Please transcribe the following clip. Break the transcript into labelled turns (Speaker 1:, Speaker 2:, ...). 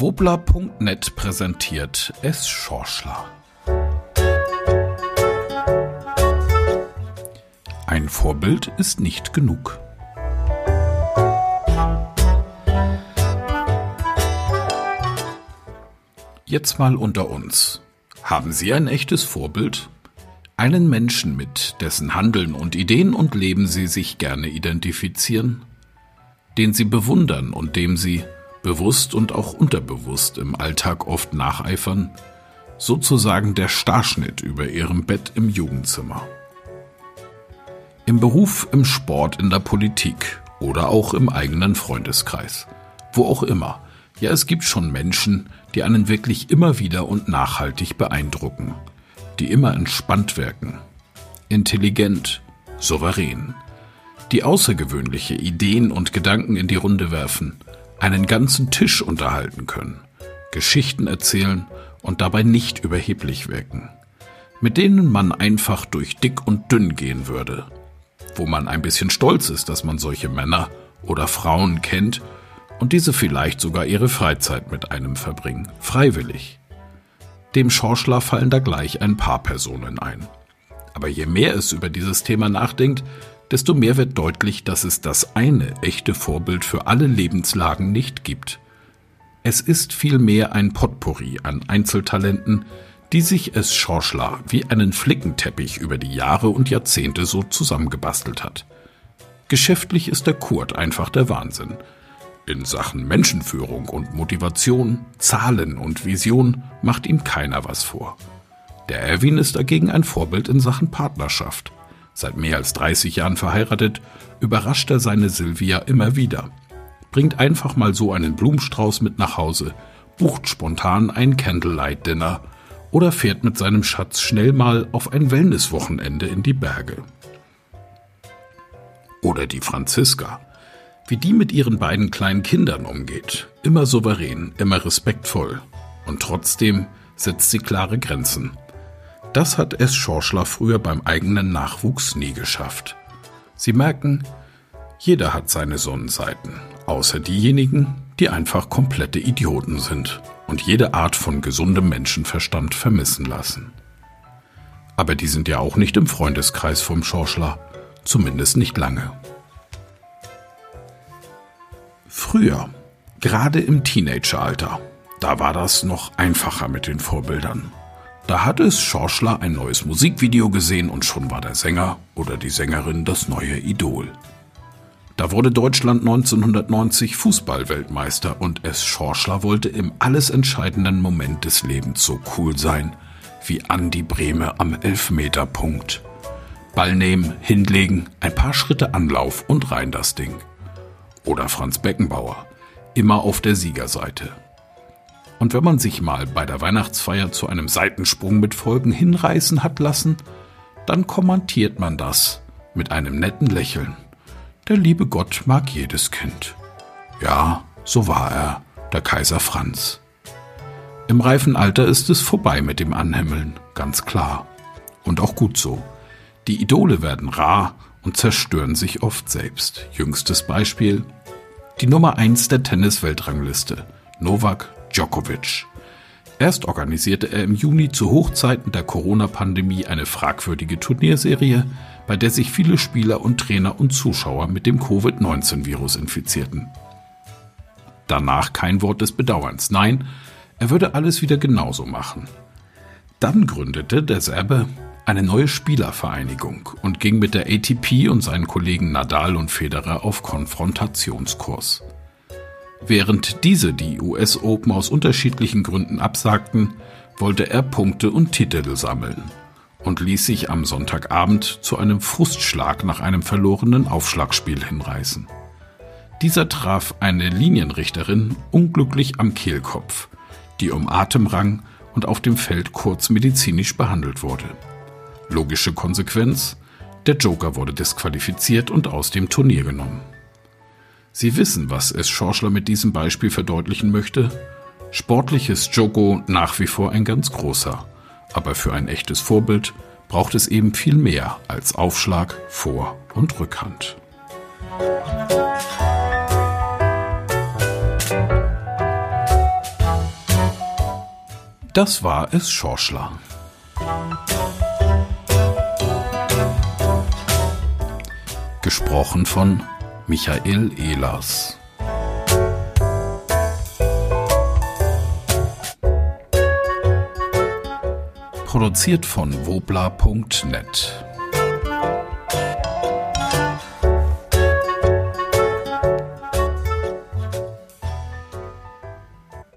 Speaker 1: Wobler.net präsentiert S. Schorschler. Ein Vorbild ist nicht genug. Jetzt mal unter uns. Haben Sie ein echtes Vorbild? Einen Menschen, mit dessen Handeln und Ideen und Leben Sie sich gerne identifizieren? Den Sie bewundern und dem Sie, bewusst und auch unterbewusst im Alltag oft nacheifern? Sozusagen der Starschnitt über Ihrem Bett im Jugendzimmer. Im Beruf, im Sport, in der Politik oder auch im eigenen Freundeskreis. Wo auch immer. Ja, es gibt schon Menschen, die einen wirklich immer wieder und nachhaltig beeindrucken die immer entspannt wirken, intelligent, souverän, die außergewöhnliche Ideen und Gedanken in die Runde werfen, einen ganzen Tisch unterhalten können, Geschichten erzählen und dabei nicht überheblich wirken, mit denen man einfach durch dick und dünn gehen würde, wo man ein bisschen stolz ist, dass man solche Männer oder Frauen kennt und diese vielleicht sogar ihre Freizeit mit einem verbringen, freiwillig. Dem Schorschler fallen da gleich ein paar Personen ein. Aber je mehr es über dieses Thema nachdenkt, desto mehr wird deutlich, dass es das eine echte Vorbild für alle Lebenslagen nicht gibt. Es ist vielmehr ein Potpourri an Einzeltalenten, die sich es Schorschler wie einen Flickenteppich über die Jahre und Jahrzehnte so zusammengebastelt hat. Geschäftlich ist der Kurt einfach der Wahnsinn – in Sachen Menschenführung und Motivation, Zahlen und Vision macht ihm keiner was vor. Der Erwin ist dagegen ein Vorbild in Sachen Partnerschaft. Seit mehr als 30 Jahren verheiratet, überrascht er seine Silvia immer wieder. Bringt einfach mal so einen Blumenstrauß mit nach Hause, bucht spontan ein Candlelight-Dinner oder fährt mit seinem Schatz schnell mal auf ein Wellnesswochenende in die Berge. Oder die Franziska. Wie die mit ihren beiden kleinen Kindern umgeht. Immer souverän, immer respektvoll. Und trotzdem setzt sie klare Grenzen. Das hat es Schorschler früher beim eigenen Nachwuchs nie geschafft. Sie merken, jeder hat seine Sonnenseiten, außer diejenigen, die einfach komplette Idioten sind und jede Art von gesundem Menschenverstand vermissen lassen. Aber die sind ja auch nicht im Freundeskreis vom Schorschler, zumindest nicht lange. Früher, gerade im Teenageralter, da war das noch einfacher mit den Vorbildern. Da hatte es Schorschler ein neues Musikvideo gesehen und schon war der Sänger oder die Sängerin das neue Idol. Da wurde Deutschland 1990 Fußballweltmeister und es Schorschler wollte im alles entscheidenden Moment des Lebens so cool sein wie Andi Brehme am Elfmeterpunkt. Ball nehmen, hinlegen, ein paar Schritte Anlauf und rein das Ding oder Franz Beckenbauer, immer auf der Siegerseite. Und wenn man sich mal bei der Weihnachtsfeier zu einem Seitensprung mit Folgen hinreißen hat lassen, dann kommentiert man das mit einem netten Lächeln. Der liebe Gott mag jedes Kind. Ja, so war er, der Kaiser Franz. Im reifen Alter ist es vorbei mit dem Anhimmeln, ganz klar. Und auch gut so. Die Idole werden rar und zerstören sich oft selbst. Jüngstes Beispiel die Nummer 1 der Tennis-Weltrangliste, Novak Djokovic. Erst organisierte er im Juni zu Hochzeiten der Corona-Pandemie eine fragwürdige Turnierserie, bei der sich viele Spieler und Trainer und Zuschauer mit dem Covid-19-Virus infizierten. Danach kein Wort des Bedauerns. Nein, er würde alles wieder genauso machen. Dann gründete der Serbe eine neue Spielervereinigung und ging mit der ATP und seinen Kollegen Nadal und Federer auf Konfrontationskurs. Während diese die US Open aus unterschiedlichen Gründen absagten, wollte er Punkte und Titel sammeln und ließ sich am Sonntagabend zu einem Frustschlag nach einem verlorenen Aufschlagspiel hinreißen. Dieser traf eine Linienrichterin unglücklich am Kehlkopf, die um Atem rang und auf dem Feld kurz medizinisch behandelt wurde. Logische Konsequenz, der Joker wurde disqualifiziert und aus dem Turnier genommen. Sie wissen, was es Schorschler mit diesem Beispiel verdeutlichen möchte. Sportlich ist Joko nach wie vor ein ganz großer, aber für ein echtes Vorbild braucht es eben viel mehr als Aufschlag, Vor- und Rückhand. Das war es Schorschler. Gesprochen von Michael Ehlers. Produziert von wobla.net.